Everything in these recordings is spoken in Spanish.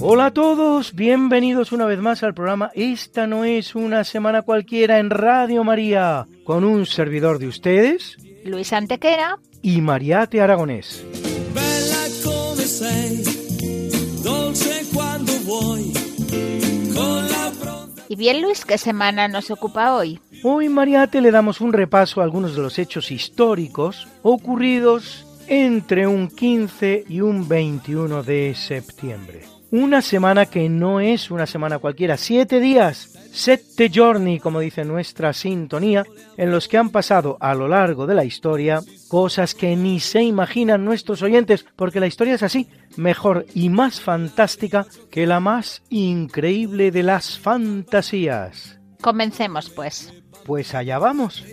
Hola a todos, bienvenidos una vez más al programa Esta no es una semana cualquiera en Radio María, con un servidor de ustedes Luis Antequera. y Mariate Aragonés. Bella come sei, dolce quando vuoi, con la pronta Y bien, Luis, ¿qué semana nos ocupa hoy? Hoy Mariate le damos un repaso a algunos de los hechos históricos ocurridos entre un 15 y un 21 de septiembre. Una semana que no es una semana cualquiera, siete días, sette giorni, como dice nuestra sintonía, en los que han pasado a lo largo de la historia cosas que ni se imaginan nuestros oyentes, porque la historia es así, mejor y más fantástica que la más increíble de las fantasías. Comencemos, pues. Pues allá vamos.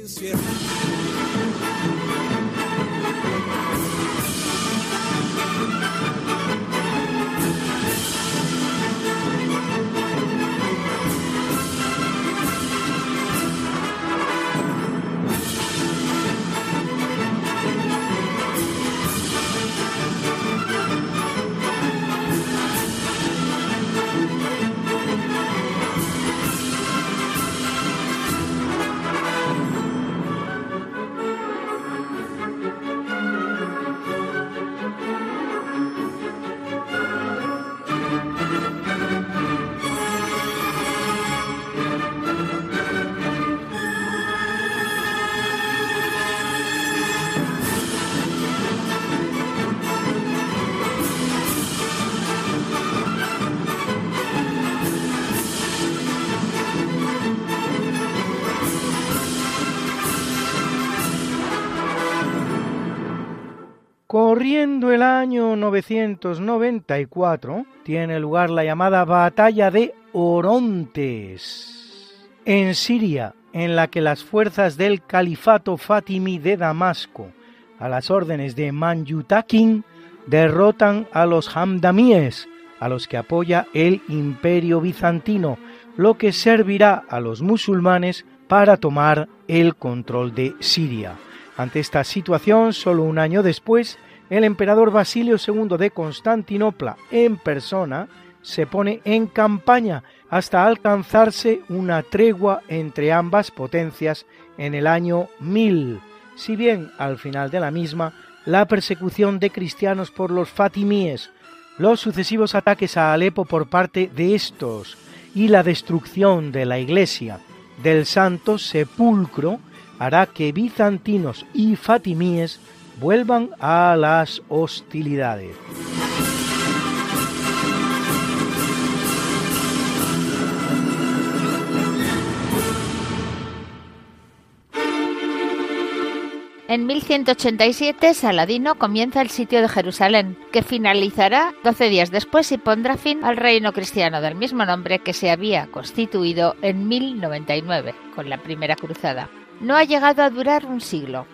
1994 tiene lugar la llamada Batalla de Orontes, en Siria, en la que las fuerzas del califato Fatimi de Damasco, a las órdenes de Manjutakin, derrotan a los Hamdamíes, a los que apoya el imperio bizantino, lo que servirá a los musulmanes para tomar el control de Siria. Ante esta situación, solo un año después, el emperador Basilio II de Constantinopla en persona se pone en campaña hasta alcanzarse una tregua entre ambas potencias en el año 1000, si bien al final de la misma la persecución de cristianos por los fatimíes, los sucesivos ataques a Alepo por parte de estos y la destrucción de la iglesia del Santo Sepulcro hará que bizantinos y fatimíes vuelvan a las hostilidades. En 1187, Saladino comienza el sitio de Jerusalén, que finalizará 12 días después y pondrá fin al reino cristiano del mismo nombre que se había constituido en 1099, con la primera cruzada. No ha llegado a durar un siglo.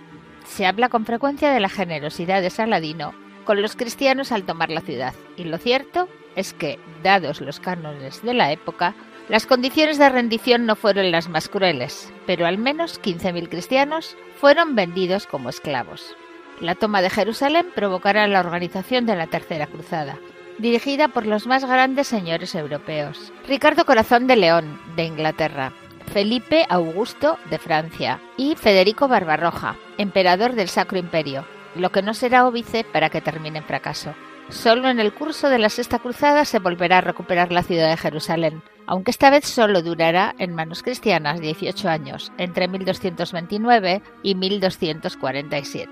Se habla con frecuencia de la generosidad de Saladino con los cristianos al tomar la ciudad, y lo cierto es que, dados los cánones de la época, las condiciones de rendición no fueron las más crueles, pero al menos 15.000 cristianos fueron vendidos como esclavos. La toma de Jerusalén provocará la organización de la Tercera Cruzada, dirigida por los más grandes señores europeos. Ricardo Corazón de León, de Inglaterra, Felipe Augusto, de Francia, y Federico Barbarroja, emperador del Sacro Imperio, lo que no será óbice para que termine en fracaso. Solo en el curso de la Sexta Cruzada se volverá a recuperar la ciudad de Jerusalén, aunque esta vez solo durará en manos cristianas 18 años, entre 1229 y 1247.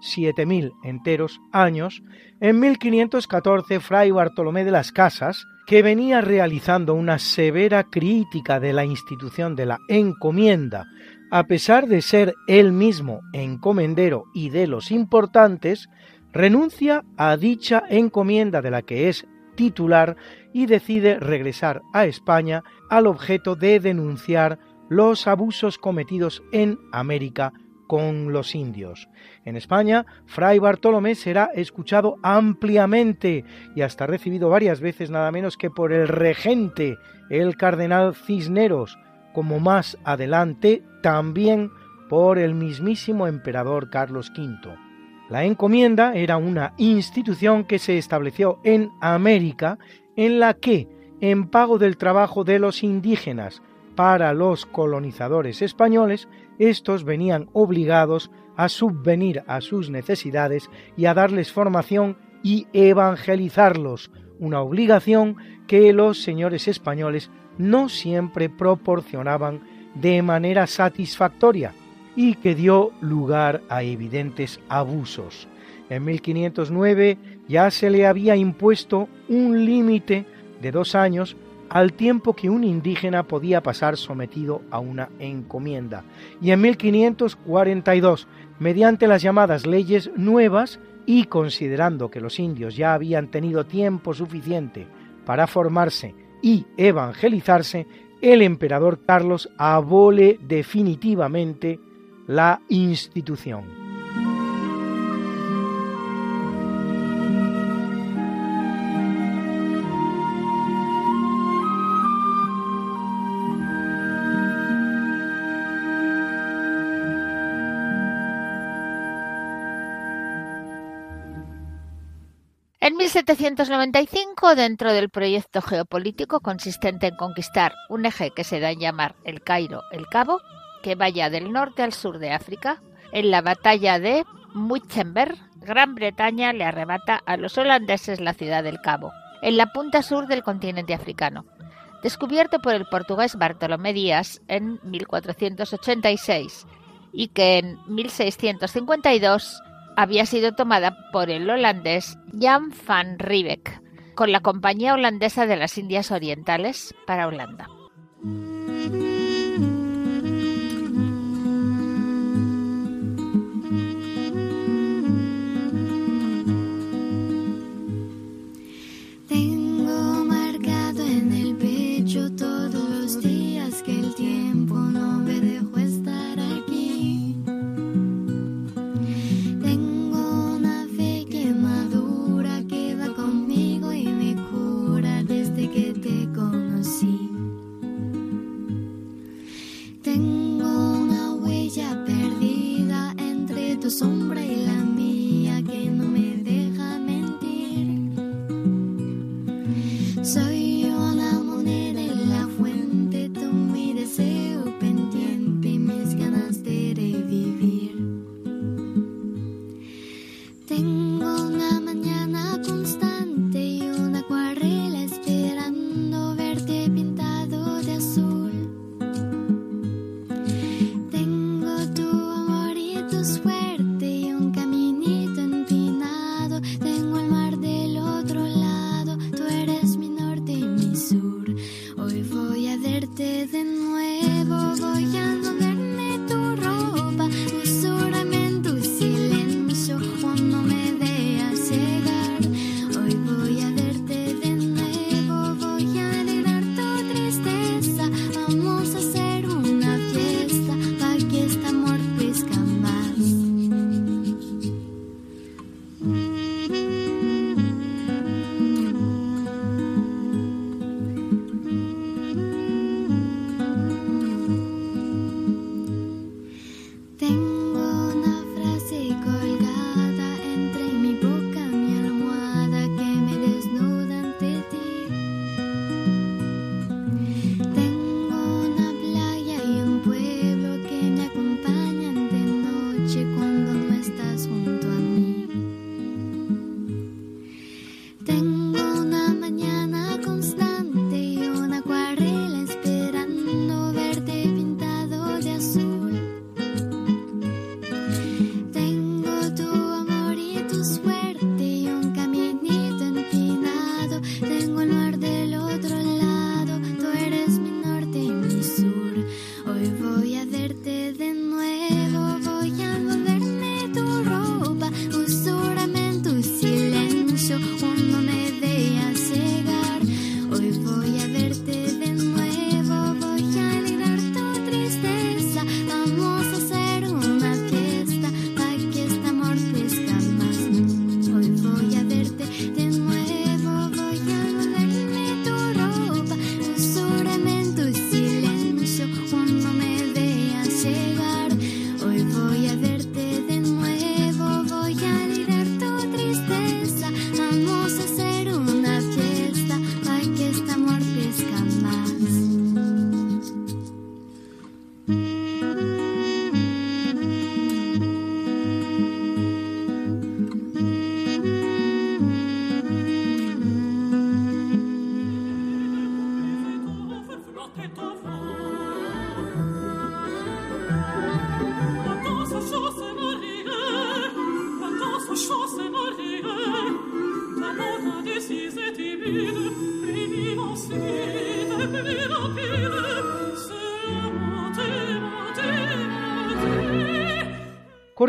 siete mil enteros años, en 1514 Fray Bartolomé de las Casas, que venía realizando una severa crítica de la institución de la encomienda, a pesar de ser él mismo encomendero y de los importantes, renuncia a dicha encomienda de la que es titular y decide regresar a España al objeto de denunciar los abusos cometidos en América con los indios. En España, Fray Bartolomé será escuchado ampliamente y hasta recibido varias veces nada menos que por el regente, el cardenal Cisneros, como más adelante también por el mismísimo emperador Carlos V. La encomienda era una institución que se estableció en América en la que, en pago del trabajo de los indígenas para los colonizadores españoles, estos venían obligados a subvenir a sus necesidades y a darles formación y evangelizarlos, una obligación que los señores españoles no siempre proporcionaban de manera satisfactoria, y que dio lugar a evidentes abusos. En 1509 ya se le había impuesto un límite de dos años al tiempo que un indígena podía pasar sometido a una encomienda. Y en 1542, mediante las llamadas leyes nuevas y considerando que los indios ya habían tenido tiempo suficiente para formarse y evangelizarse, el emperador Carlos abole definitivamente la institución. En 1795, dentro del proyecto geopolítico consistente en conquistar un eje que se da en llamar el Cairo, el Cabo, que vaya del norte al sur de África. En la batalla de Muizenberg, Gran Bretaña le arrebata a los holandeses la ciudad del Cabo, en la punta sur del continente africano. Descubierto por el portugués Bartolomé Díaz en 1486 y que en 1652 había sido tomada por el holandés Jan van Riebeck, con la Compañía Holandesa de las Indias Orientales para Holanda.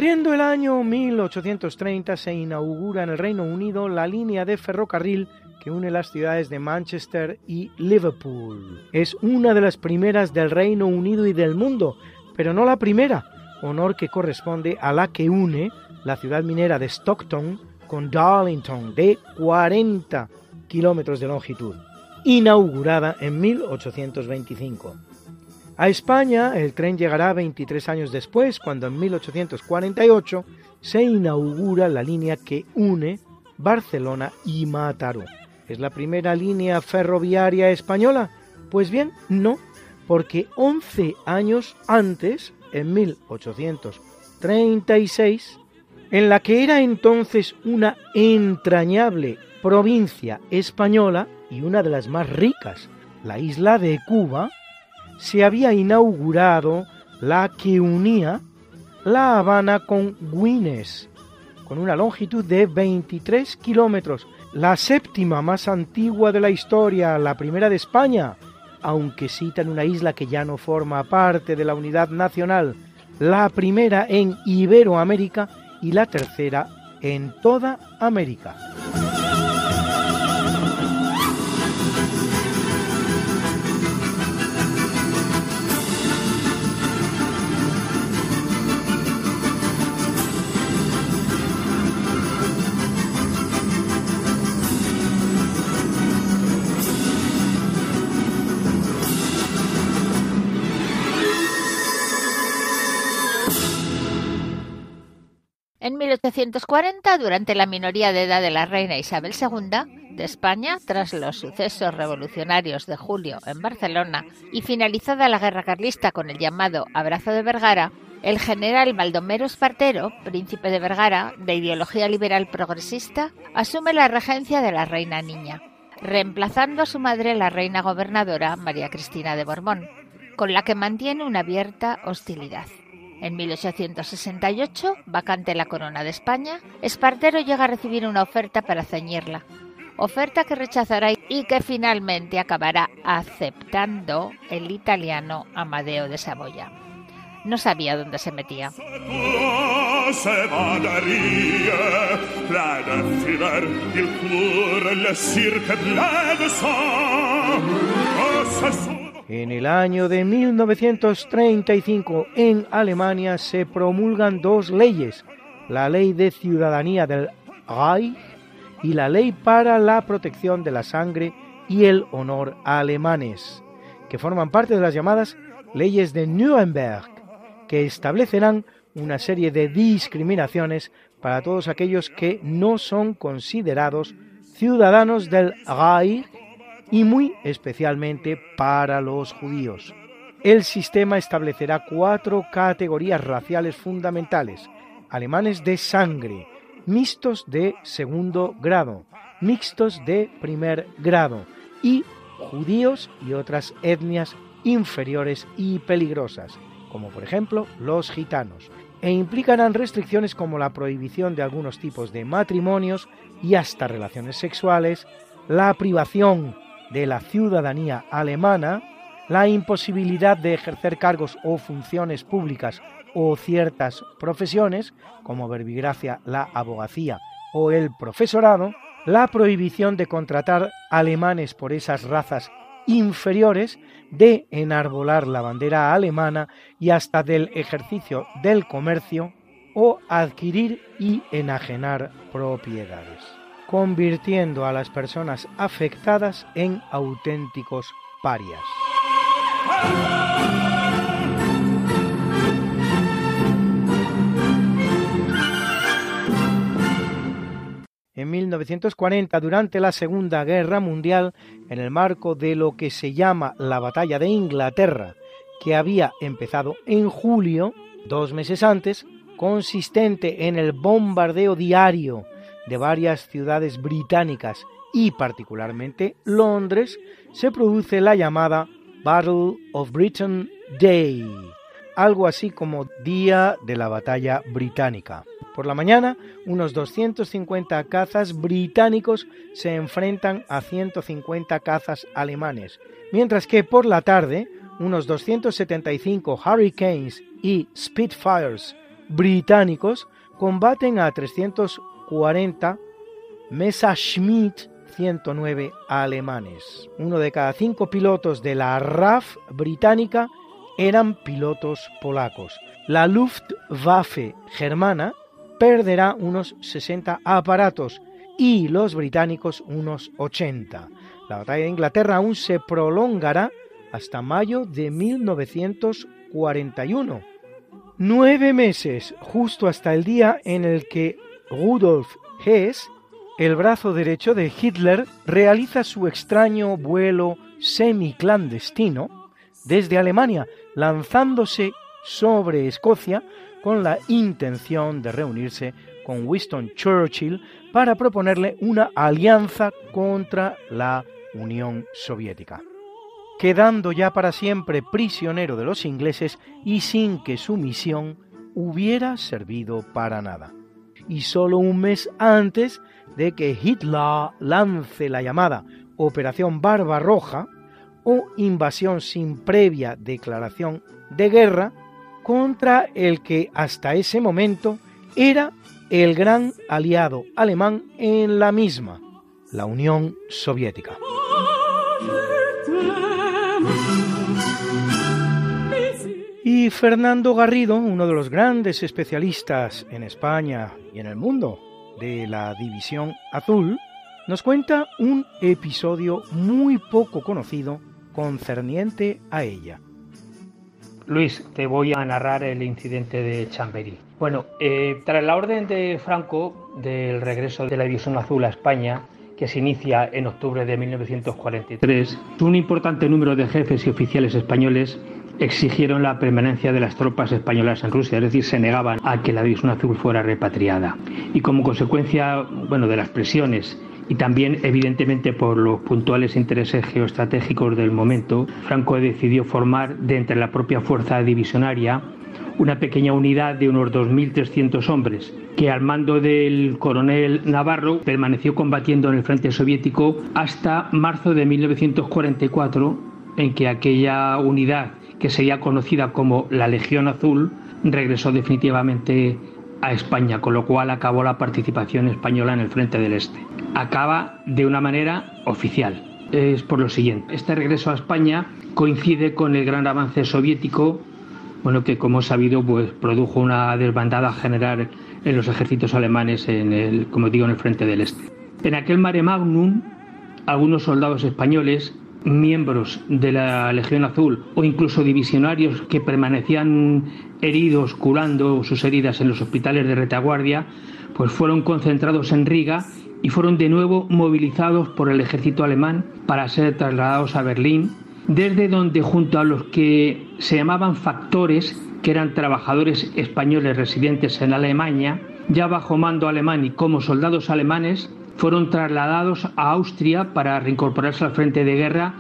Corriendo el año 1830 se inaugura en el Reino Unido la línea de ferrocarril que une las ciudades de Manchester y Liverpool. Es una de las primeras del Reino Unido y del mundo, pero no la primera, honor que corresponde a la que une la ciudad minera de Stockton con Darlington, de 40 kilómetros de longitud, inaugurada en 1825. A España el tren llegará 23 años después, cuando en 1848 se inaugura la línea que une Barcelona y Mataró. ¿Es la primera línea ferroviaria española? Pues bien, no, porque 11 años antes, en 1836, en la que era entonces una entrañable provincia española y una de las más ricas, la isla de Cuba, se había inaugurado la que unía La Habana con Güines, con una longitud de 23 kilómetros, la séptima más antigua de la historia, la primera de España, aunque citan una isla que ya no forma parte de la unidad nacional, la primera en Iberoamérica y la tercera en toda América. En 1840, durante la minoría de edad de la reina Isabel II de España, tras los sucesos revolucionarios de julio en Barcelona y finalizada la guerra carlista con el llamado Abrazo de Vergara, el general Baldomero Espartero, príncipe de Vergara, de ideología liberal progresista, asume la regencia de la reina niña, reemplazando a su madre, la reina gobernadora María Cristina de Borbón, con la que mantiene una abierta hostilidad. En 1868, vacante la corona de España, Espartero llega a recibir una oferta para ceñirla, oferta que rechazará y que finalmente acabará aceptando el italiano Amadeo de Saboya. No sabía dónde se metía. En el año de 1935 en Alemania se promulgan dos leyes, la ley de ciudadanía del Reich y la ley para la protección de la sangre y el honor alemanes, que forman parte de las llamadas leyes de Nuremberg, que establecerán una serie de discriminaciones para todos aquellos que no son considerados ciudadanos del Reich y muy especialmente para los judíos. El sistema establecerá cuatro categorías raciales fundamentales, alemanes de sangre, mixtos de segundo grado, mixtos de primer grado y judíos y otras etnias inferiores y peligrosas, como por ejemplo los gitanos, e implicarán restricciones como la prohibición de algunos tipos de matrimonios y hasta relaciones sexuales, la privación de la ciudadanía alemana, la imposibilidad de ejercer cargos o funciones públicas o ciertas profesiones, como verbigracia, la abogacía o el profesorado, la prohibición de contratar alemanes por esas razas inferiores, de enarbolar la bandera alemana y hasta del ejercicio del comercio o adquirir y enajenar propiedades convirtiendo a las personas afectadas en auténticos parias. En 1940, durante la Segunda Guerra Mundial, en el marco de lo que se llama la Batalla de Inglaterra, que había empezado en julio, dos meses antes, consistente en el bombardeo diario de varias ciudades británicas y particularmente Londres, se produce la llamada Battle of Britain Day, algo así como Día de la Batalla Británica. Por la mañana, unos 250 cazas británicos se enfrentan a 150 cazas alemanes, mientras que por la tarde, unos 275 Hurricanes y Spitfires británicos combaten a 340 Messerschmitt 109 alemanes. Uno de cada cinco pilotos de la RAF británica eran pilotos polacos. La Luftwaffe germana perderá unos 60 aparatos y los británicos unos 80. La batalla de Inglaterra aún se prolongará hasta mayo de 1941. Nueve meses, justo hasta el día en el que Rudolf Hess, el brazo derecho de Hitler, realiza su extraño vuelo semiclandestino desde Alemania, lanzándose sobre Escocia con la intención de reunirse con Winston Churchill para proponerle una alianza contra la Unión Soviética, quedando ya para siempre prisionero de los ingleses y sin que su misión hubiera servido para nada. Y solo un mes antes de que Hitler lance la llamada Operación Barbarroja o invasión sin previa declaración de guerra, contra el que hasta ese momento era el gran aliado alemán en la misma, la Unión Soviética. Fernando Garrido, uno de los grandes especialistas en España y en el mundo de la División Azul, nos cuenta un episodio muy poco conocido concerniente a ella. Luis, te voy a narrar el incidente de Chamberí. Bueno, eh, tras la orden de Franco del regreso de la División Azul a España, que se inicia en octubre de 1943, un importante número de jefes y oficiales españoles exigieron la permanencia de las tropas españolas en Rusia, es decir, se negaban a que la División Azul fuera repatriada. Y como consecuencia, bueno, de las presiones y también evidentemente por los puntuales intereses geoestratégicos del momento, Franco decidió formar de entre la propia fuerza divisionaria una pequeña unidad de unos 2.300 hombres, que al mando del coronel Navarro permaneció combatiendo en el frente soviético hasta marzo de 1944, en que aquella unidad, que sería conocida como la Legión Azul, regresó definitivamente a España, con lo cual acabó la participación española en el Frente del Este. Acaba de una manera oficial. Es por lo siguiente, este regreso a España coincide con el gran avance soviético, bueno, que como sabido, pues produjo una desbandada general en los ejércitos alemanes en el, como digo, en el Frente del Este. En aquel mare magnum, algunos soldados españoles miembros de la Legión Azul o incluso divisionarios que permanecían heridos curando sus heridas en los hospitales de retaguardia, pues fueron concentrados en Riga y fueron de nuevo movilizados por el ejército alemán para ser trasladados a Berlín, desde donde junto a los que se llamaban factores, que eran trabajadores españoles residentes en Alemania, ya bajo mando alemán y como soldados alemanes, fueron trasladados a Austria para reincorporarse al frente de guerra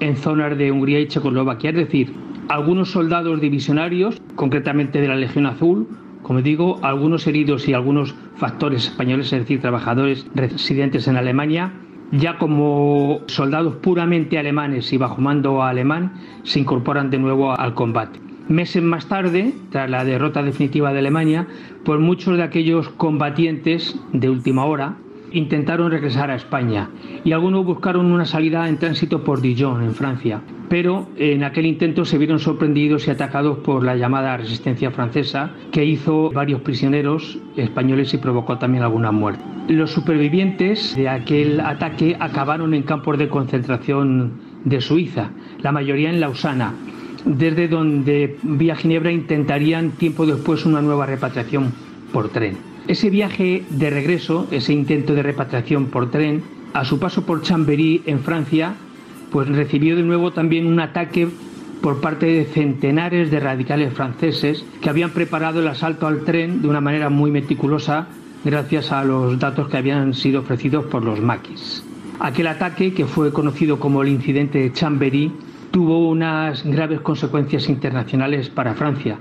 en zonas de Hungría y Checoslovaquia. Es decir, algunos soldados divisionarios, concretamente de la Legión Azul, como digo, algunos heridos y algunos factores españoles, es decir, trabajadores residentes en Alemania, ya como soldados puramente alemanes y bajo mando alemán, se incorporan de nuevo al combate. Meses más tarde, tras la derrota definitiva de Alemania, pues muchos de aquellos combatientes de última hora, intentaron regresar a España y algunos buscaron una salida en tránsito por Dijon, en Francia, pero en aquel intento se vieron sorprendidos y atacados por la llamada resistencia francesa, que hizo varios prisioneros españoles y provocó también alguna muerte. Los supervivientes de aquel ataque acabaron en campos de concentración de Suiza, la mayoría en Lausana, desde donde vía Ginebra intentarían tiempo después una nueva repatriación por tren. Ese viaje de regreso, ese intento de repatriación por tren, a su paso por Chambéry en Francia, pues recibió de nuevo también un ataque por parte de centenares de radicales franceses que habían preparado el asalto al tren de una manera muy meticulosa gracias a los datos que habían sido ofrecidos por los maquis. Aquel ataque, que fue conocido como el incidente de Chambéry, tuvo unas graves consecuencias internacionales para Francia,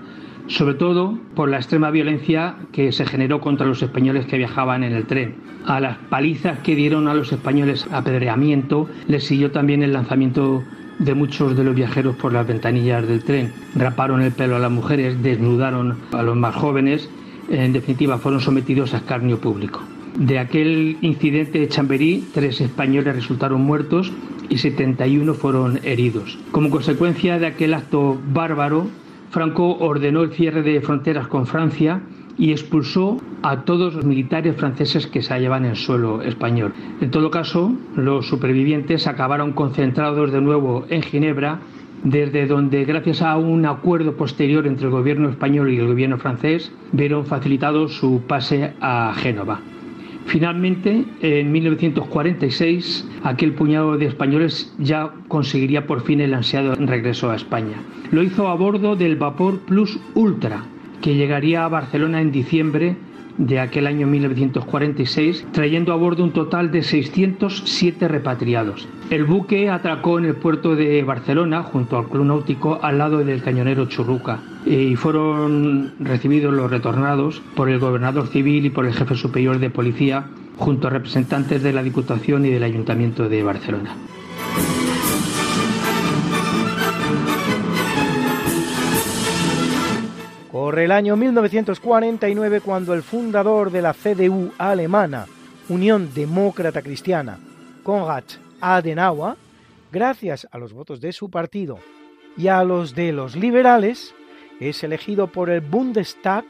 sobre todo por la extrema violencia que se generó contra los españoles que viajaban en el tren. A las palizas que dieron a los españoles apedreamiento les siguió también el lanzamiento de muchos de los viajeros por las ventanillas del tren. Raparon el pelo a las mujeres, desnudaron a los más jóvenes en definitiva fueron sometidos a escarnio público. De aquel incidente de Chamberí, tres españoles resultaron muertos y 71 fueron heridos. Como consecuencia de aquel acto bárbaro, Franco ordenó el cierre de fronteras con Francia y expulsó a todos los militares franceses que se hallaban en suelo español. En todo caso, los supervivientes acabaron concentrados de nuevo en Ginebra, desde donde, gracias a un acuerdo posterior entre el gobierno español y el gobierno francés, vieron facilitado su pase a Génova. Finalmente, en 1946, aquel puñado de españoles ya conseguiría por fin el ansiado regreso a España. Lo hizo a bordo del vapor Plus Ultra, que llegaría a Barcelona en diciembre de aquel año 1946, trayendo a bordo un total de 607 repatriados. El buque atracó en el puerto de Barcelona, junto al Club Náutico, al lado del cañonero Churruca, y fueron recibidos los retornados por el gobernador civil y por el jefe superior de policía, junto a representantes de la Diputación y del Ayuntamiento de Barcelona. Por el año 1949 cuando el fundador de la CDU alemana, Unión Demócrata Cristiana, Konrad Adenauer, gracias a los votos de su partido y a los de los liberales, es elegido por el Bundestag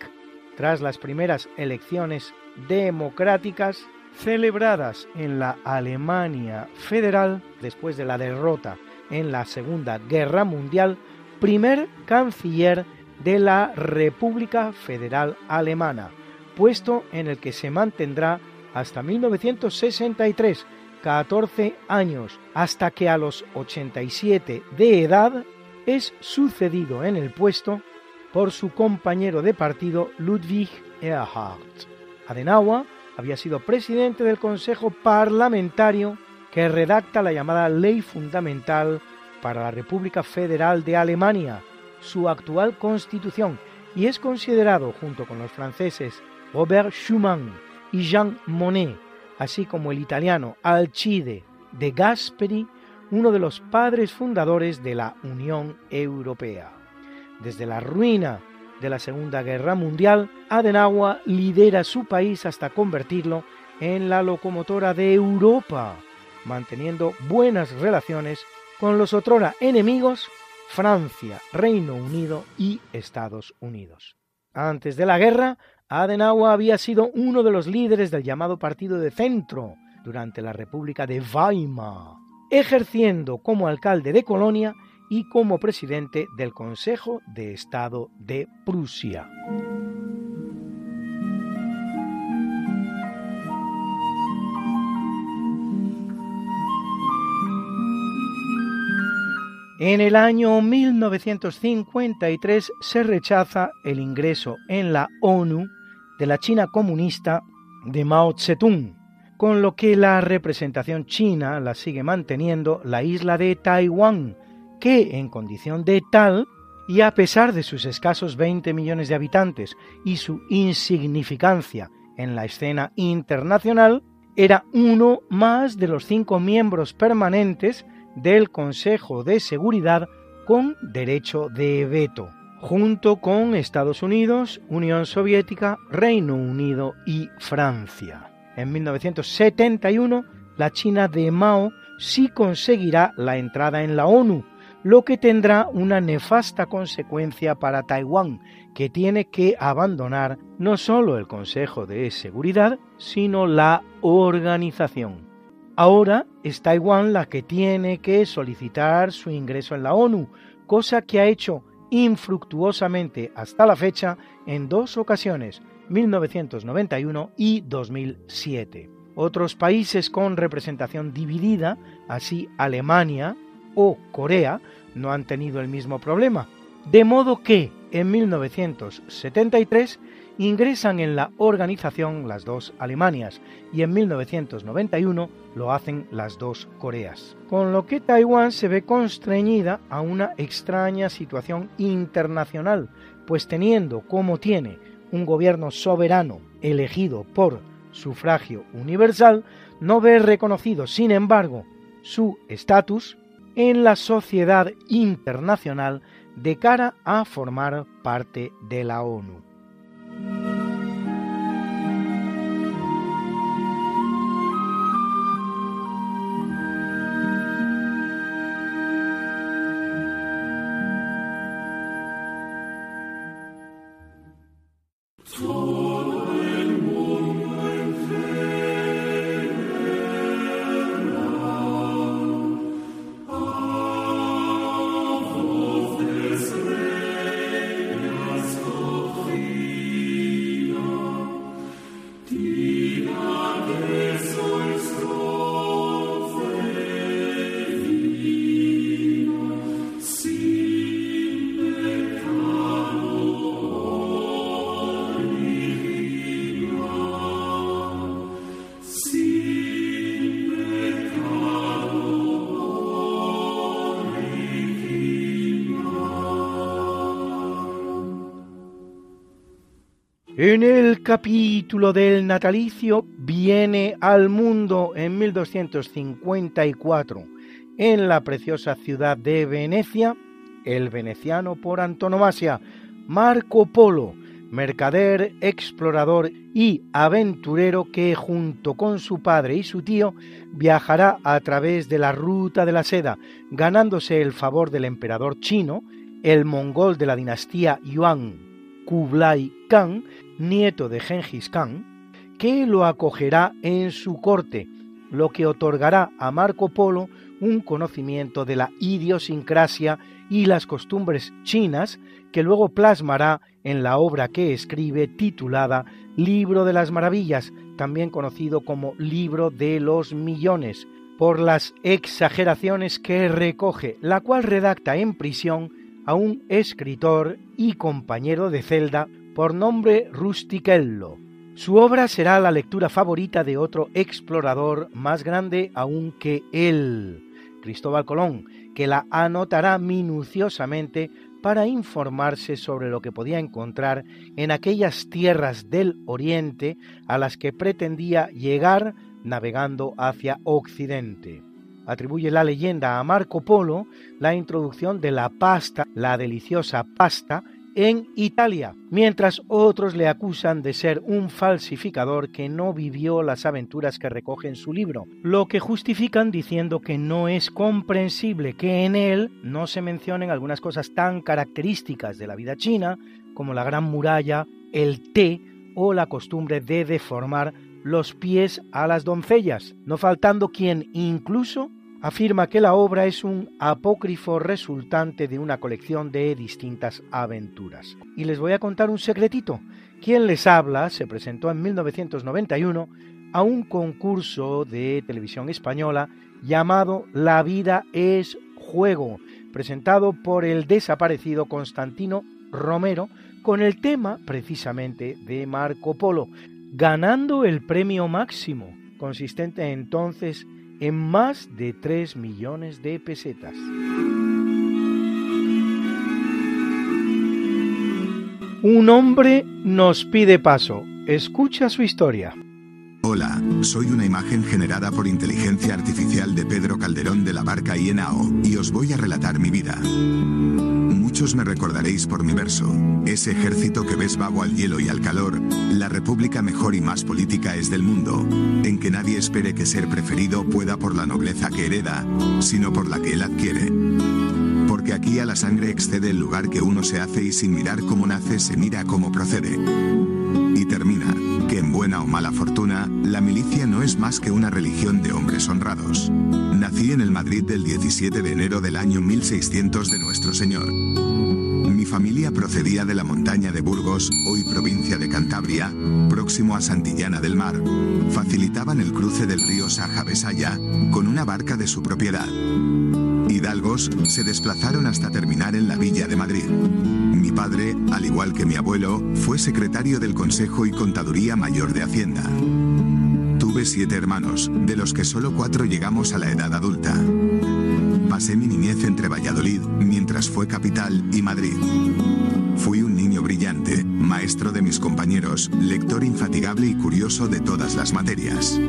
tras las primeras elecciones democráticas celebradas en la Alemania federal después de la derrota en la Segunda Guerra Mundial, primer canciller de la República Federal Alemana, puesto en el que se mantendrá hasta 1963, 14 años, hasta que a los 87 de edad es sucedido en el puesto por su compañero de partido Ludwig Erhard. Adenauer había sido presidente del Consejo Parlamentario que redacta la llamada Ley Fundamental para la República Federal de Alemania, su actual constitución y es considerado, junto con los franceses Robert Schuman y Jean Monnet, así como el italiano Alcide de Gasperi, uno de los padres fundadores de la Unión Europea. Desde la ruina de la Segunda Guerra Mundial, Adenauer lidera su país hasta convertirlo en la locomotora de Europa, manteniendo buenas relaciones con los otrora enemigos Francia, Reino Unido y Estados Unidos. Antes de la guerra, Adenauer había sido uno de los líderes del llamado Partido de Centro durante la República de Weimar, ejerciendo como alcalde de Colonia y como presidente del Consejo de Estado de Prusia. En el año 1953 se rechaza el ingreso en la ONU de la China comunista de Mao Zedong, con lo que la representación china la sigue manteniendo la isla de Taiwán, que en condición de tal, y a pesar de sus escasos 20 millones de habitantes y su insignificancia en la escena internacional, era uno más de los cinco miembros permanentes del Consejo de Seguridad con derecho de veto, junto con Estados Unidos, Unión Soviética, Reino Unido y Francia. En 1971, la China de Mao sí conseguirá la entrada en la ONU, lo que tendrá una nefasta consecuencia para Taiwán, que tiene que abandonar no solo el Consejo de Seguridad, sino la organización. Ahora es Taiwán la que tiene que solicitar su ingreso en la ONU, cosa que ha hecho infructuosamente hasta la fecha en dos ocasiones, 1991 y 2007. Otros países con representación dividida, así Alemania o Corea, no han tenido el mismo problema, de modo que en 1973 ingresan en la organización las dos Alemanias y en 1991 lo hacen las dos Coreas. Con lo que Taiwán se ve constreñida a una extraña situación internacional, pues teniendo como tiene un gobierno soberano elegido por sufragio universal, no ve reconocido, sin embargo, su estatus en la sociedad internacional de cara a formar parte de la ONU. Capítulo del natalicio viene al mundo en 1254 en la preciosa ciudad de Venecia el veneciano por antonomasia, Marco Polo, mercader, explorador y aventurero que junto con su padre y su tío viajará a través de la ruta de la seda, ganándose el favor del emperador chino, el mongol de la dinastía Yuan, Kublai Khan, nieto de Genghis Khan, que lo acogerá en su corte, lo que otorgará a Marco Polo un conocimiento de la idiosincrasia y las costumbres chinas que luego plasmará en la obra que escribe titulada Libro de las Maravillas, también conocido como Libro de los Millones, por las exageraciones que recoge, la cual redacta en prisión a un escritor y compañero de celda por nombre Rustichello. Su obra será la lectura favorita de otro explorador más grande aún que él, Cristóbal Colón, que la anotará minuciosamente para informarse sobre lo que podía encontrar en aquellas tierras del oriente a las que pretendía llegar navegando hacia Occidente. Atribuye la leyenda a Marco Polo la introducción de la pasta, la deliciosa pasta, en Italia, mientras otros le acusan de ser un falsificador que no vivió las aventuras que recoge en su libro, lo que justifican diciendo que no es comprensible que en él no se mencionen algunas cosas tan características de la vida china como la gran muralla, el té o la costumbre de deformar los pies a las doncellas, no faltando quien incluso afirma que la obra es un apócrifo resultante de una colección de distintas aventuras. Y les voy a contar un secretito. Quien les habla se presentó en 1991 a un concurso de televisión española llamado La vida es juego, presentado por el desaparecido Constantino Romero con el tema precisamente de Marco Polo, ganando el premio máximo, consistente entonces en más de 3 millones de pesetas. Un hombre nos pide paso. Escucha su historia. Hola, soy una imagen generada por inteligencia artificial de Pedro Calderón de la barca Ienao, y os voy a relatar mi vida. Muchos me recordaréis por mi verso, ese ejército que ves vago al hielo y al calor, la república mejor y más política es del mundo, en que nadie espere que ser preferido pueda por la nobleza que hereda, sino por la que él adquiere. Porque aquí a la sangre excede el lugar que uno se hace y sin mirar cómo nace se mira cómo procede. Y termina, que en buena o mala fortuna, la milicia no es más que una religión de hombres honrados. Nací en el Madrid del 17 de enero del año 1600 de nuestro Señor. Mi familia procedía de la montaña de Burgos, hoy provincia de Cantabria, próximo a Santillana del Mar. Facilitaban el cruce del río Saja-Besaya con una barca de su propiedad. Hidalgos se desplazaron hasta terminar en la villa de Madrid. Mi padre, al igual que mi abuelo, fue secretario del Consejo y Contaduría Mayor de Hacienda. Tuve siete hermanos, de los que solo cuatro llegamos a la edad adulta. Pasé mi niñez entre Valladolid, mientras fue capital, y Madrid. Fui un niño brillante, maestro de mis compañeros, lector infatigable y curioso de todas las materias.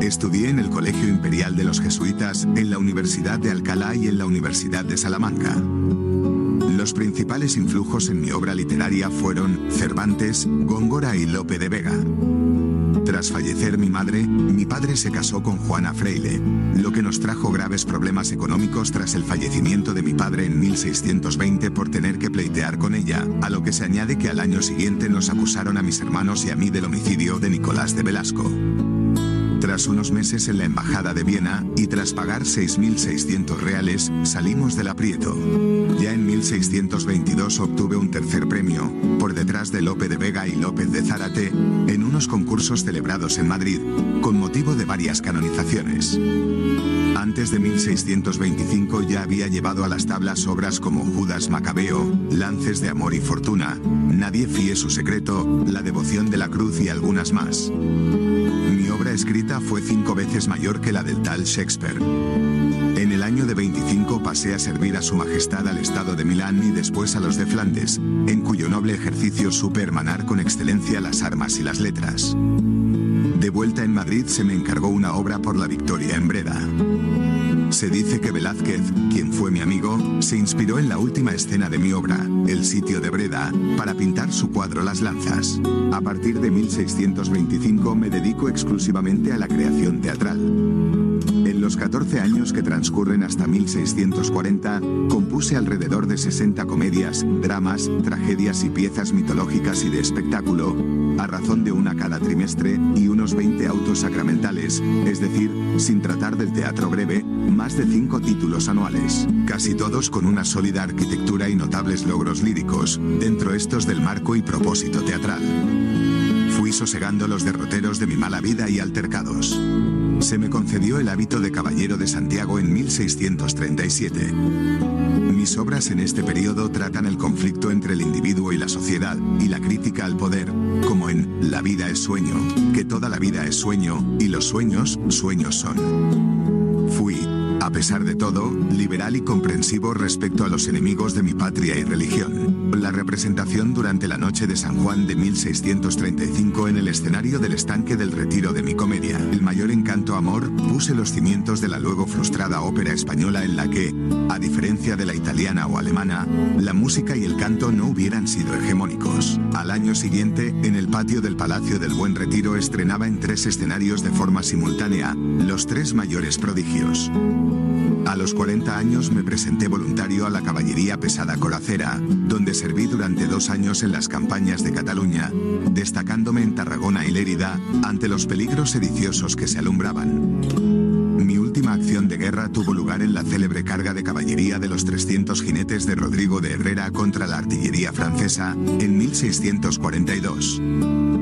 Estudié en el Colegio Imperial de los Jesuitas, en la Universidad de Alcalá y en la Universidad de Salamanca. Los principales influjos en mi obra literaria fueron Cervantes, Góngora y Lope de Vega. Tras fallecer mi madre, mi padre se casó con Juana Freile, lo que nos trajo graves problemas económicos tras el fallecimiento de mi padre en 1620 por tener que pleitear con ella, a lo que se añade que al año siguiente nos acusaron a mis hermanos y a mí del homicidio de Nicolás de Velasco. Tras unos meses en la Embajada de Viena y tras pagar 6.600 reales, salimos del aprieto. Ya en 1622 obtuve un tercer premio, por detrás de Lope de Vega y López de Zárate, en unos concursos celebrados en Madrid, con motivo de varias canonizaciones. Antes de 1625 ya había llevado a las tablas obras como Judas Macabeo, Lances de Amor y Fortuna, Nadie fíe su secreto, La devoción de la cruz y algunas más. Escrita 40 fue cinco veces mayor que la del tal Shakespeare. En el año de 25 pasé a servir a Su Majestad al Estado de Milán y después a los de Flandes, en cuyo noble ejercicio supe hermanar con excelencia las armas y las letras. De vuelta en Madrid se me encargó una obra por la victoria en Breda. Se dice que Velázquez, quien fue mi amigo, se inspiró en la última escena de mi obra, El sitio de Breda, para pintar su cuadro Las Lanzas. A partir de 1625 me dedico exclusivamente a la creación teatral. En los 14 años que transcurren hasta 1640, compuse alrededor de 60 comedias, dramas, tragedias y piezas mitológicas y de espectáculo, a razón de una cada trimestre, y unos 20 autos sacramentales, es decir, sin tratar del teatro breve, más de 5 títulos anuales, casi todos con una sólida arquitectura y notables logros líricos, dentro estos del marco y propósito teatral. Fui sosegando los derroteros de mi mala vida y altercados. Se me concedió el hábito de caballero de Santiago en 1637. Mis obras en este periodo tratan el conflicto entre el individuo y la sociedad, y la crítica al poder, como en La vida es sueño, que toda la vida es sueño, y los sueños, sueños son. Fui, a pesar de todo, liberal y comprensivo respecto a los enemigos de mi patria y religión. La representación durante la noche de San Juan de 1635 en el escenario del estanque del retiro de mi comedia, El mayor encanto amor, puse los cimientos de la luego frustrada ópera española en la que, a diferencia de la italiana o alemana, la música y el canto no hubieran sido hegemónicos. Al año siguiente, en el patio del Palacio del Buen Retiro estrenaba en tres escenarios de forma simultánea, los tres mayores prodigios. A los 40 años me presenté voluntario a la Caballería Pesada Coracera, donde serví durante dos años en las campañas de Cataluña, destacándome en Tarragona y Lérida, ante los peligros sediciosos que se alumbraban. Mi última acción de guerra tuvo lugar en la célebre carga de caballería de los 300 jinetes de Rodrigo de Herrera contra la artillería francesa, en 1642 murió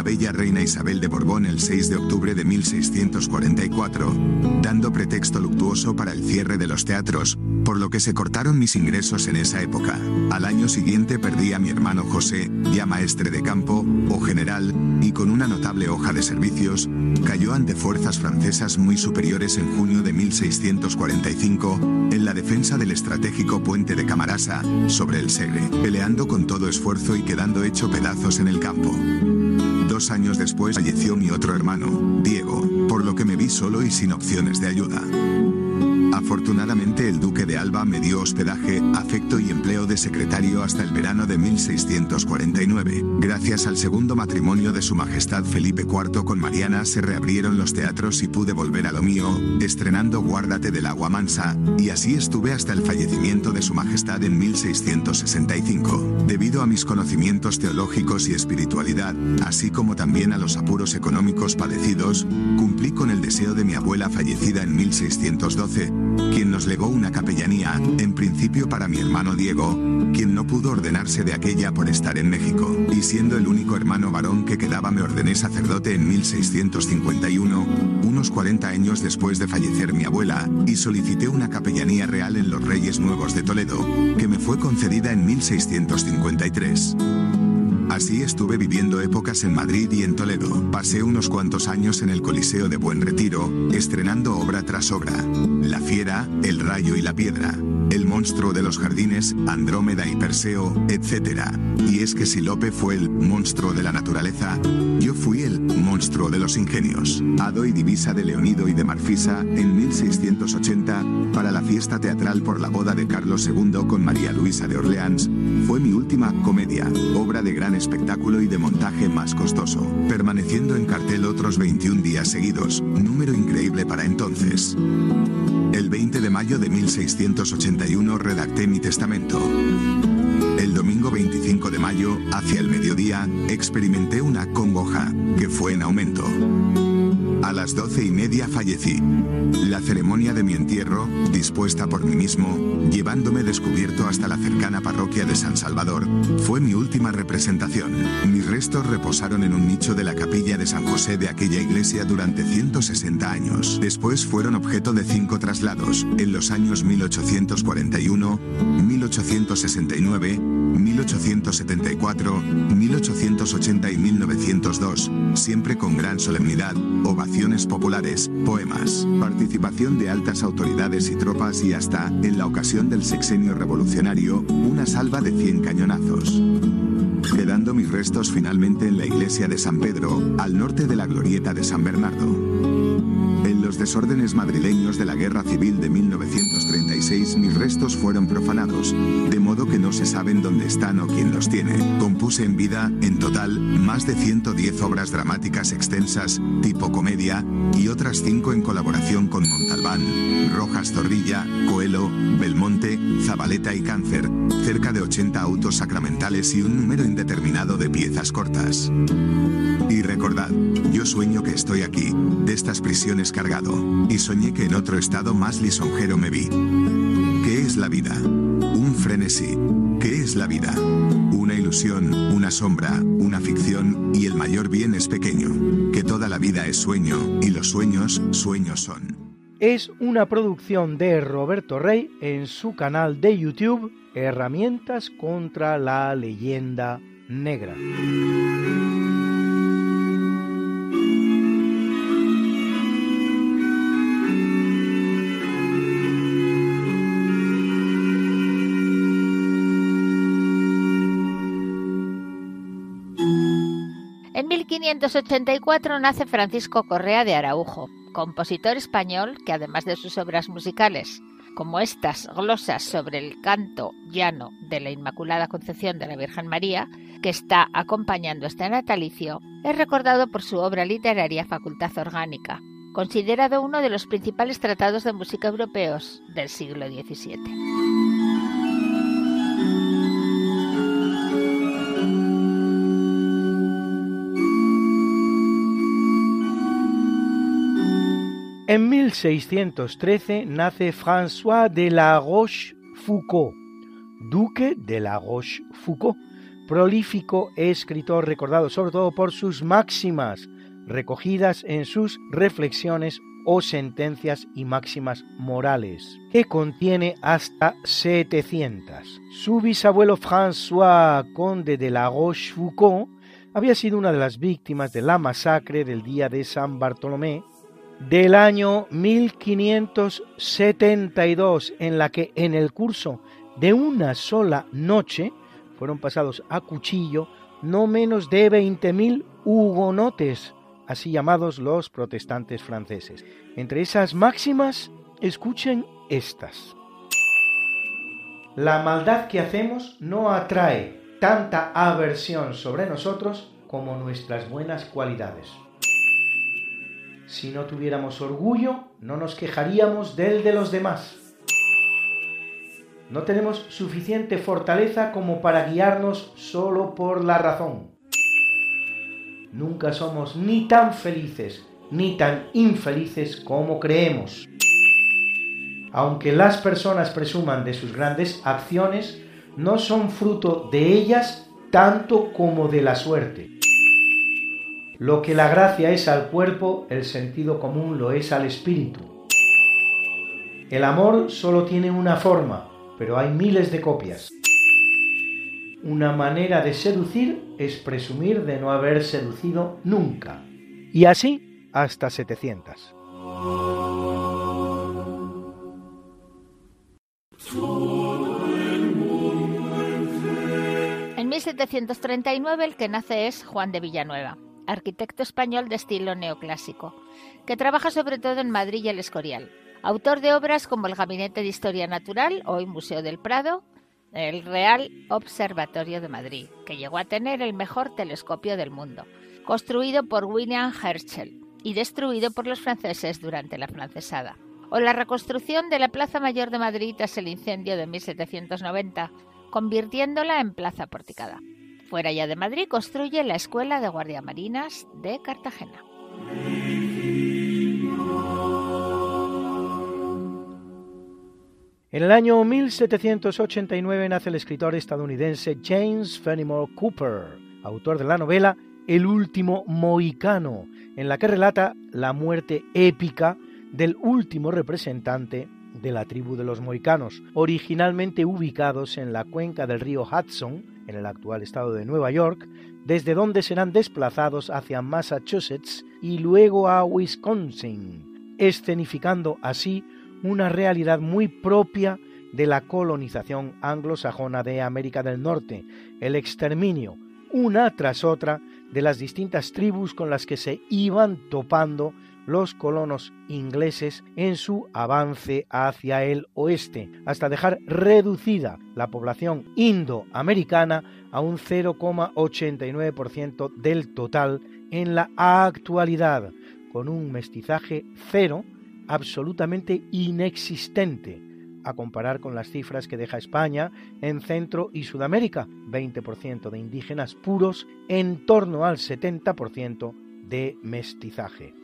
la bella reina Isabel de Borbón el 6 de octubre de 1644, dando pretexto luctuoso para el cierre de los teatros, por lo que se cortaron mis ingresos en esa época. Al año siguiente perdí a mi hermano José, ya maestre de campo, o general, y con una notable hoja de servicios, cayó ante fuerzas francesas muy superiores en junio de 1645, en la defensa del estratégico puente de Camarasa, sobre el Segre, peleando con todo esfuerzo y quedando hecho pedazos en el campo. Dos años después falleció mi otro hermano, Diego, por lo que me vi solo y sin opciones de ayuda. Afortunadamente el duque de Alba me dio hospedaje, afecto y empleo de secretario hasta el verano de 1649. Gracias al segundo matrimonio de su majestad Felipe IV con Mariana se reabrieron los teatros y pude volver a lo mío, estrenando Guárdate del agua mansa, y así estuve hasta el fallecimiento de su majestad en 1665. Debido a mis conocimientos teológicos y espiritualidad, así como también a los apuros económicos padecidos, cumplí con el deseo de mi abuela fallecida en 1612, quien nos legó una capellanía, en principio para mi hermano Diego, quien no pudo ordenarse de aquella por estar en México, y siendo el único hermano varón que quedaba me ordené sacerdote en 1651, unos 40 años después de fallecer mi abuela, y solicité una capellanía real en los Reyes Nuevos de Toledo, que me fue concedida en 1653. Así estuve viviendo épocas en Madrid y en Toledo. Pasé unos cuantos años en el Coliseo de Buen Retiro, estrenando obra tras obra. La fiera, el rayo y la piedra, el monstruo de los jardines, Andrómeda y Perseo, etc. Y es que si Lope fue el monstruo de la naturaleza, yo fui el monstruo de los ingenios. Ado y divisa de Leonido y de Marfisa, en 1680, para la fiesta teatral por la boda de Carlos II con María Luisa de Orleans, fue mi última comedia, obra de gran espectáculo y de montaje más costoso, permaneciendo en cartel otros 21 días seguidos, número increíble para entonces. El 20 de mayo de 1681 redacté mi testamento. El domingo 25 de mayo, hacia el mediodía, experimenté una congoja, que fue en aumento. A las doce y media fallecí. La ceremonia de mi entierro, dispuesta por mí mismo, llevándome descubierto hasta la cercana parroquia de San Salvador, fue mi última representación. Mis restos reposaron en un nicho de la capilla de San José de aquella iglesia durante 160 años. Después fueron objeto de cinco traslados, en los años 1841, 1869, 1874, 1880 y 1902, siempre con gran solemnidad, ovaciones populares, poemas, participación de altas autoridades y tropas y hasta, en la ocasión del sexenio revolucionario, una salva de 100 cañonazos. Quedando mis restos finalmente en la iglesia de San Pedro, al norte de la glorieta de San Bernardo los desórdenes madrileños de la Guerra Civil de 1936 mis restos fueron profanados, de modo que no se saben dónde están o quién los tiene. Compuse en vida, en total, más de 110 obras dramáticas extensas, tipo comedia, y otras 5 en colaboración con Montalbán, Rojas Zorrilla, Coelho, Belmonte, Zabaleta y Cáncer, cerca de 80 autos sacramentales y un número indeterminado de piezas cortas. Y recordad, yo sueño que estoy aquí, de estas prisiones y soñé que en otro estado más lisonjero me vi. ¿Qué es la vida? Un frenesí. ¿Qué es la vida? Una ilusión, una sombra, una ficción, y el mayor bien es pequeño. Que toda la vida es sueño, y los sueños, sueños son. Es una producción de Roberto Rey en su canal de YouTube Herramientas contra la leyenda negra. 1584 nace Francisco Correa de Araujo, compositor español que además de sus obras musicales, como estas glosas sobre el canto llano de la Inmaculada Concepción de la Virgen María, que está acompañando este natalicio, es recordado por su obra literaria Facultad Orgánica, considerado uno de los principales tratados de música europeos del siglo XVII. En 1613 nace François de la Rochefoucauld, duque de la Rochefoucauld, prolífico escritor recordado sobre todo por sus máximas, recogidas en sus reflexiones o sentencias y máximas morales, que contiene hasta 700. Su bisabuelo François Conde de la Rochefoucauld había sido una de las víctimas de la masacre del día de San Bartolomé del año 1572, en la que en el curso de una sola noche fueron pasados a cuchillo no menos de 20.000 hugonotes, así llamados los protestantes franceses. Entre esas máximas, escuchen estas. La maldad que hacemos no atrae tanta aversión sobre nosotros como nuestras buenas cualidades. Si no tuviéramos orgullo, no nos quejaríamos del de los demás. No tenemos suficiente fortaleza como para guiarnos solo por la razón. Nunca somos ni tan felices ni tan infelices como creemos. Aunque las personas presuman de sus grandes acciones, no son fruto de ellas tanto como de la suerte. Lo que la gracia es al cuerpo, el sentido común lo es al espíritu. El amor solo tiene una forma, pero hay miles de copias. Una manera de seducir es presumir de no haber seducido nunca. Y así hasta 700. En 1739 el que nace es Juan de Villanueva arquitecto español de estilo neoclásico, que trabaja sobre todo en Madrid y el Escorial. Autor de obras como el Gabinete de Historia Natural, hoy Museo del Prado, el Real Observatorio de Madrid, que llegó a tener el mejor telescopio del mundo, construido por William Herschel y destruido por los franceses durante la francesada, o la reconstrucción de la Plaza Mayor de Madrid tras el incendio de 1790, convirtiéndola en plaza porticada. Fuera ya de Madrid construye la Escuela de Guardiamarinas de Cartagena. En el año 1789 nace el escritor estadounidense James Fenimore Cooper, autor de la novela El último mohicano, en la que relata la muerte épica del último representante de la tribu de los moicanos, originalmente ubicados en la cuenca del río Hudson, en el actual estado de Nueva York, desde donde serán desplazados hacia Massachusetts y luego a Wisconsin, escenificando así una realidad muy propia de la colonización anglosajona de América del Norte, el exterminio, una tras otra, de las distintas tribus con las que se iban topando los colonos ingleses en su avance hacia el oeste, hasta dejar reducida la población indoamericana a un 0,89% del total en la actualidad, con un mestizaje cero absolutamente inexistente, a comparar con las cifras que deja España en Centro y Sudamérica, 20% de indígenas puros, en torno al 70% de mestizaje.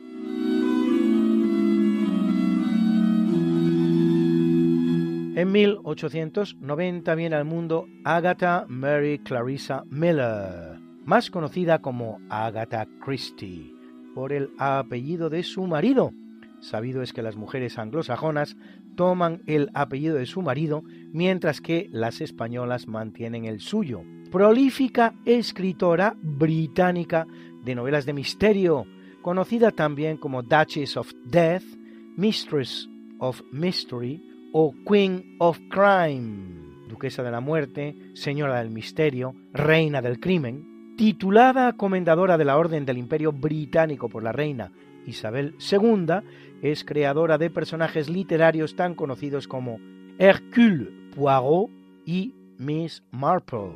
En 1890 viene al mundo Agatha Mary Clarissa Miller, más conocida como Agatha Christie, por el apellido de su marido. Sabido es que las mujeres anglosajonas toman el apellido de su marido, mientras que las españolas mantienen el suyo. Prolífica escritora británica de novelas de misterio, conocida también como Duchess of Death, Mistress of Mystery, o Queen of Crime, duquesa de la muerte, señora del misterio, reina del crimen, titulada comendadora de la Orden del Imperio Británico por la reina Isabel II, es creadora de personajes literarios tan conocidos como Hercule Poirot y Miss Marple,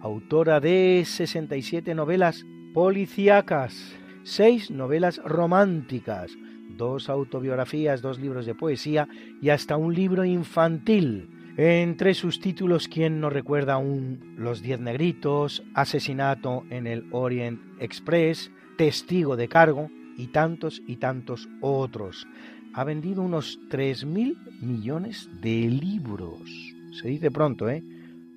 autora de 67 novelas policíacas, seis novelas románticas, dos autobiografías, dos libros de poesía y hasta un libro infantil. Entre sus títulos, ¿quién no recuerda aún Los Diez Negritos, Asesinato en el Orient Express, Testigo de Cargo y tantos y tantos otros? Ha vendido unos 3.000 millones de libros. Se dice pronto, ¿eh?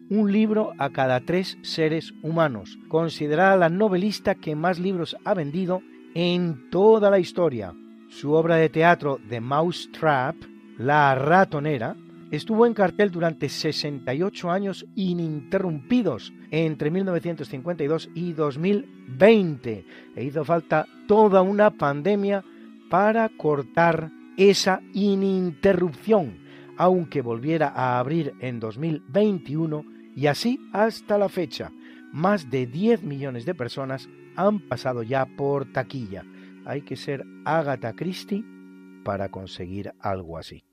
Un libro a cada tres seres humanos. Considerada la novelista que más libros ha vendido en toda la historia. Su obra de teatro The Mouse Trap, La ratonera, estuvo en cartel durante 68 años ininterrumpidos entre 1952 y 2020 e hizo falta toda una pandemia para cortar esa ininterrupción, aunque volviera a abrir en 2021 y así hasta la fecha. Más de 10 millones de personas han pasado ya por taquilla hay que ser Agatha Christie para conseguir algo así.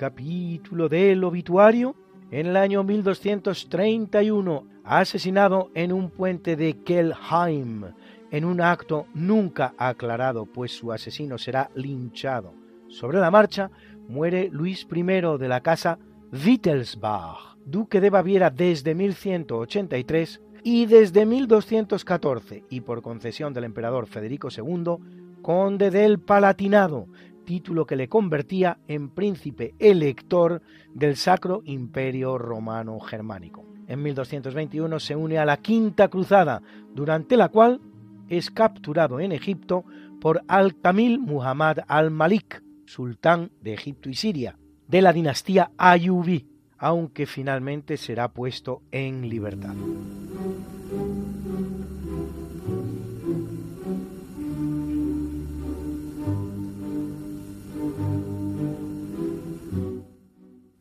Capítulo del obituario, en el año 1231, asesinado en un puente de Kelheim, en un acto nunca aclarado, pues su asesino será linchado. Sobre la marcha, muere Luis I de la casa Wittelsbach, duque de Baviera desde 1183 y desde 1214, y por concesión del emperador Federico II, conde del Palatinado, título que le convertía en príncipe elector del Sacro Imperio Romano Germánico. En 1221 se une a la Quinta Cruzada, durante la cual es capturado en Egipto por Al-Kamil Muhammad al-Malik, sultán de Egipto y Siria, de la dinastía Ayubí, aunque finalmente será puesto en libertad.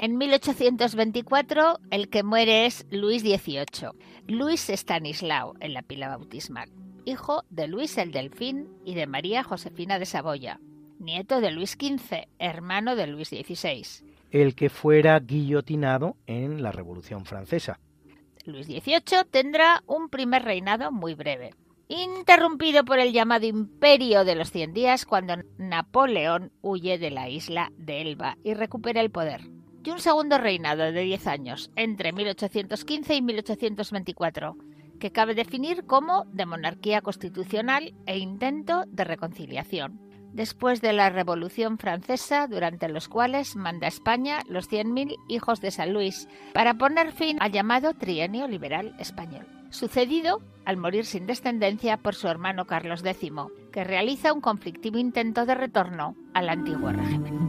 En 1824 el que muere es Luis XVIII, Luis Stanislao en la pila bautismal, hijo de Luis el Delfín y de María Josefina de Saboya. nieto de Luis XV, hermano de Luis XVI. El que fuera guillotinado en la Revolución Francesa. Luis XVIII tendrá un primer reinado muy breve, interrumpido por el llamado Imperio de los Cien Días cuando Napoleón huye de la isla de Elba y recupera el poder. Y un segundo reinado de diez años, entre 1815 y 1824, que cabe definir como de monarquía constitucional e intento de reconciliación después de la Revolución Francesa, durante los cuales manda España los 100.000 hijos de San Luis, para poner fin al llamado trienio liberal español, sucedido al morir sin descendencia por su hermano Carlos X, que realiza un conflictivo intento de retorno al antiguo régimen.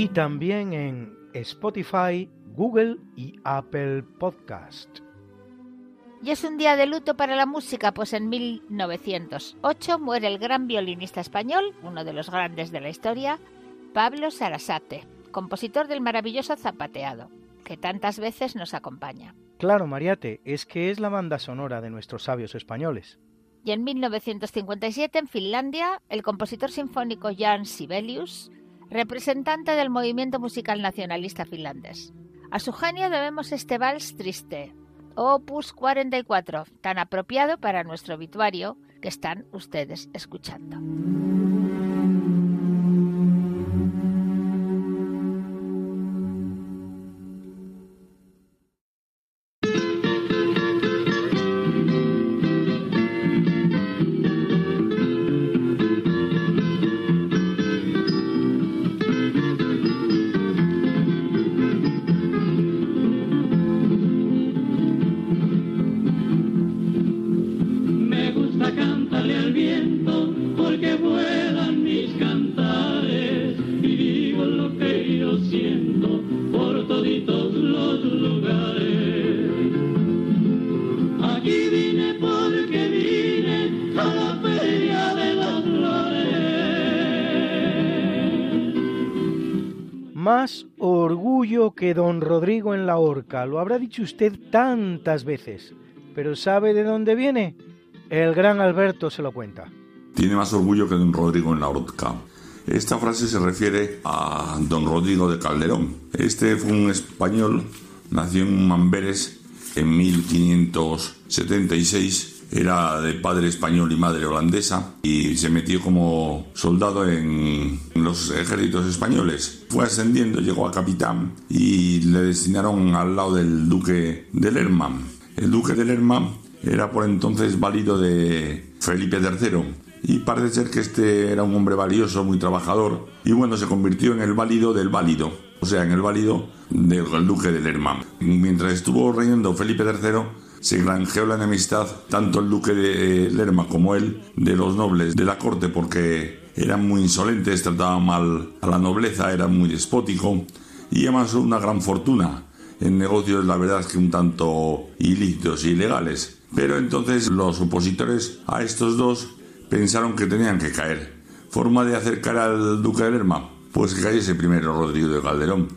Y también en Spotify, Google y Apple Podcast. Y es un día de luto para la música, pues en 1908 muere el gran violinista español, uno de los grandes de la historia, Pablo Sarasate, compositor del maravilloso Zapateado, que tantas veces nos acompaña. Claro, Mariate, es que es la banda sonora de nuestros sabios españoles. Y en 1957, en Finlandia, el compositor sinfónico Jan Sibelius representante del movimiento musical nacionalista finlandés. A su genio debemos este vals triste, Opus 44, tan apropiado para nuestro obituario que están ustedes escuchando. Don Rodrigo en la horca. Lo habrá dicho usted tantas veces. Pero ¿sabe de dónde viene? El gran Alberto se lo cuenta. Tiene más orgullo que don Rodrigo en la horca. Esta frase se refiere a don Rodrigo de Calderón. Este fue un español, nació en Mamberes en 1576 era de padre español y madre holandesa y se metió como soldado en los ejércitos españoles. Fue ascendiendo, llegó a capitán y le destinaron al lado del duque de Lerma. El duque de Lerma era por entonces válido de Felipe III y parece ser que este era un hombre valioso, muy trabajador y bueno, se convirtió en el válido del válido, o sea, en el válido del duque de Lerma. Mientras estuvo reinando Felipe III, se granjeó la enemistad tanto el duque de Lerma como él de los nobles de la corte porque eran muy insolentes, trataban mal a la nobleza, eran muy despótico y además una gran fortuna en negocios, la verdad que un tanto ilícitos y ilegales. Pero entonces los opositores a estos dos pensaron que tenían que caer. ¿Forma de acercar al duque de Lerma? Pues que cayese primero Rodrigo de Calderón.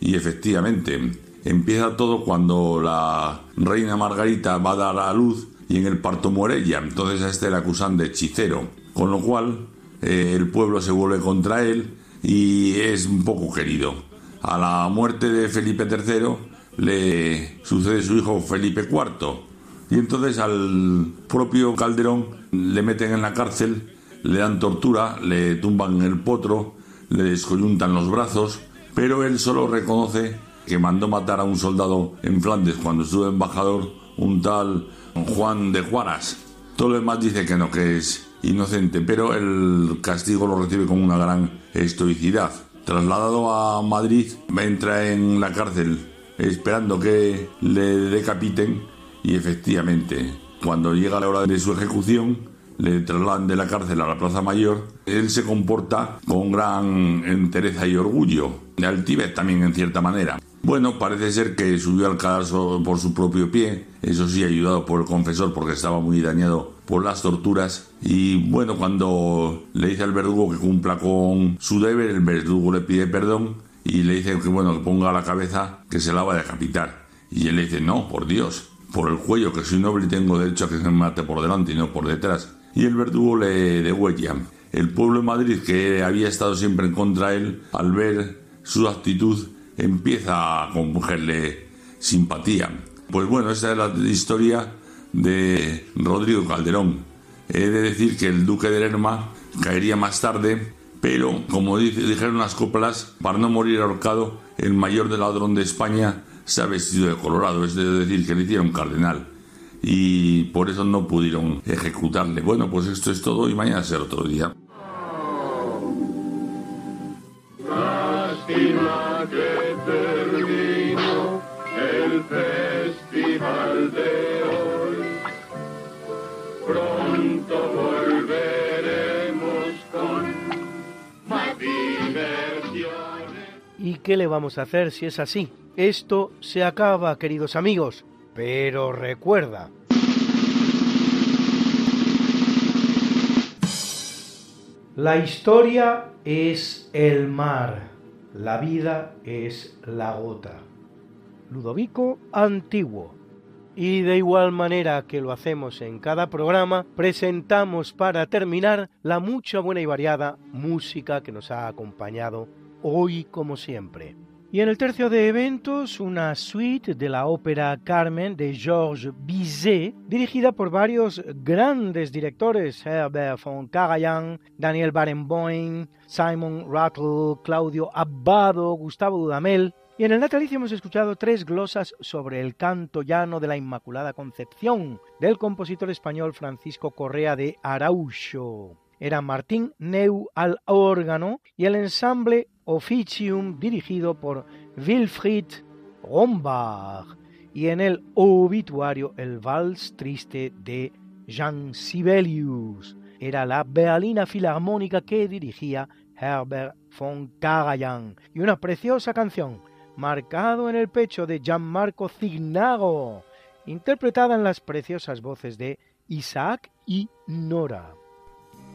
Y efectivamente, Empieza todo cuando la reina Margarita va a dar a luz y en el parto muere ella. Entonces a este le acusan de hechicero. Con lo cual eh, el pueblo se vuelve contra él y es un poco querido. A la muerte de Felipe III le sucede su hijo Felipe IV. Y entonces al propio Calderón le meten en la cárcel, le dan tortura, le tumban el potro, le descoyuntan los brazos, pero él solo reconoce que mandó matar a un soldado en Flandes cuando estuvo embajador, un tal Juan de Juaras. Todo lo demás dice que no, que es inocente, pero el castigo lo recibe con una gran estoicidad. Trasladado a Madrid, entra en la cárcel esperando que le decapiten y efectivamente, cuando llega la hora de su ejecución, le trasladan de la cárcel a la Plaza Mayor, él se comporta con gran entereza y orgullo, de altivez también en cierta manera. Bueno, parece ser que subió al caso por su propio pie, eso sí, ayudado por el confesor porque estaba muy dañado por las torturas. Y bueno, cuando le dice al verdugo que cumpla con su deber, el verdugo le pide perdón y le dice que bueno, que ponga la cabeza que se la va a decapitar. Y él le dice, no, por Dios, por el cuello, que soy noble y tengo derecho a que se me mate por delante y no por detrás. Y el verdugo le degüella. El pueblo de Madrid, que había estado siempre en contra de él, al ver su actitud, empieza a cogerle simpatía. Pues bueno, esta es la historia de Rodrigo Calderón. He de decir que el duque de Lerma caería más tarde, pero como dijeron las coplas, para no morir ahorcado, el mayor del ladrón de España se ha vestido de colorado, es decir, que le hicieron cardenal. Y por eso no pudieron ejecutarle. Bueno, pues esto es todo y mañana será otro día. el festival de hoy. Pronto volveremos con más diversiones. ¿Y qué le vamos a hacer si es así? Esto se acaba, queridos amigos. Pero recuerda, la historia es el mar, la vida es la gota. Ludovico Antiguo. Y de igual manera que lo hacemos en cada programa, presentamos para terminar la mucha buena y variada música que nos ha acompañado hoy como siempre. Y en el tercio de eventos, una suite de la ópera Carmen de Georges Bizet, dirigida por varios grandes directores, Herbert von Karajan, Daniel Barenboim, Simon Rattle, Claudio Abbado, Gustavo Dudamel, y en el natalicio hemos escuchado tres glosas sobre el canto llano de la Inmaculada Concepción del compositor español Francisco Correa de Araujo. Era Martín Neu al órgano y el ensamble Officium dirigido por Wilfried Rombach y en el obituario el vals triste de Jean Sibelius. Era la Berlina Filarmónica que dirigía Herbert von Karajan y una preciosa canción marcado en el pecho de Gianmarco Cignago, interpretada en las preciosas voces de Isaac y Nora.